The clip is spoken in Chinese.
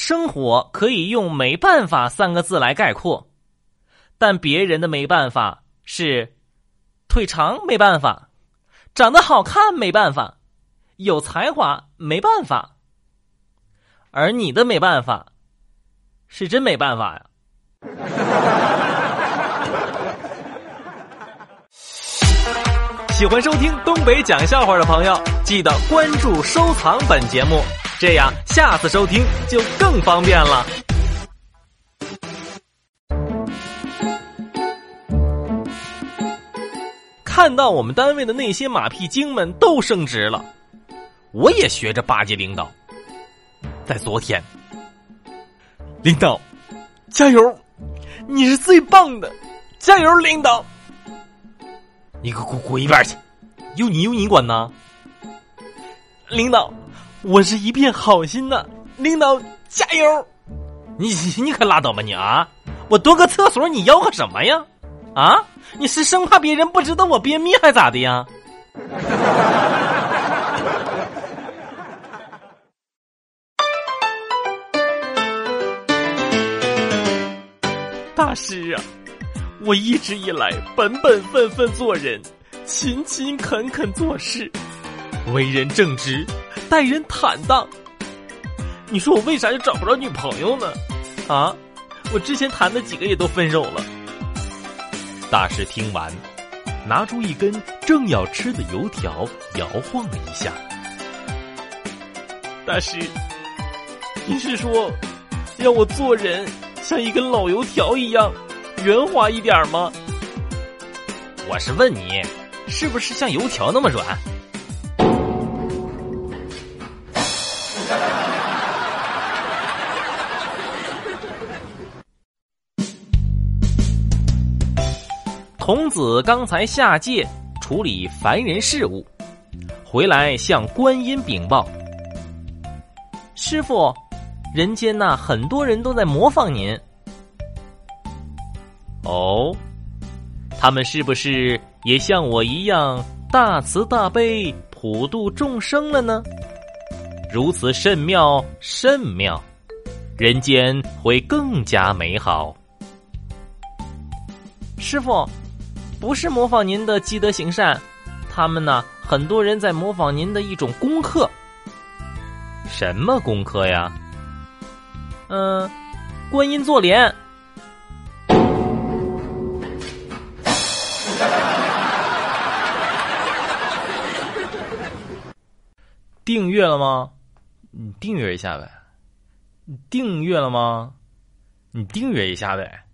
生活可以用“没办法”三个字来概括，但别人的没办法是腿长没办法，长得好看没办法，有才华没办法，而你的没办法是真没办法呀。喜欢收听东北讲笑话的朋友，记得关注、收藏本节目，这样下次收听就更方便了。看到我们单位的那些马屁精们都升职了，我也学着巴结领导。在昨天，领导，加油！你是最棒的，加油，领导！你给我滚一边去！有你有你管呢？领导，我是一片好心呐，领导加油！你你可拉倒吧你啊！我蹲个厕所，你吆喝什么呀？啊？你是生怕别人不知道我便秘还咋的呀？大师啊！我一直以来本本分分做人，勤勤恳恳做事，为人正直，待人坦荡。你说我为啥就找不着女朋友呢？啊，我之前谈的几个也都分手了。大师听完，拿出一根正要吃的油条，摇晃了一下。大师，你是说让我做人像一根老油条一样？圆滑一点吗？我是问你，是不是像油条那么软？童子刚才下界处理凡人事务，回来向观音禀报：“师傅，人间呐，很多人都在模仿您。”哦，他们是不是也像我一样大慈大悲、普度众生了呢？如此甚妙，甚妙，人间会更加美好。师傅，不是模仿您的积德行善，他们呢？很多人在模仿您的一种功课。什么功课呀？嗯，观音坐莲。订阅了吗？你订阅一下呗。你订阅了吗？你订阅一下呗。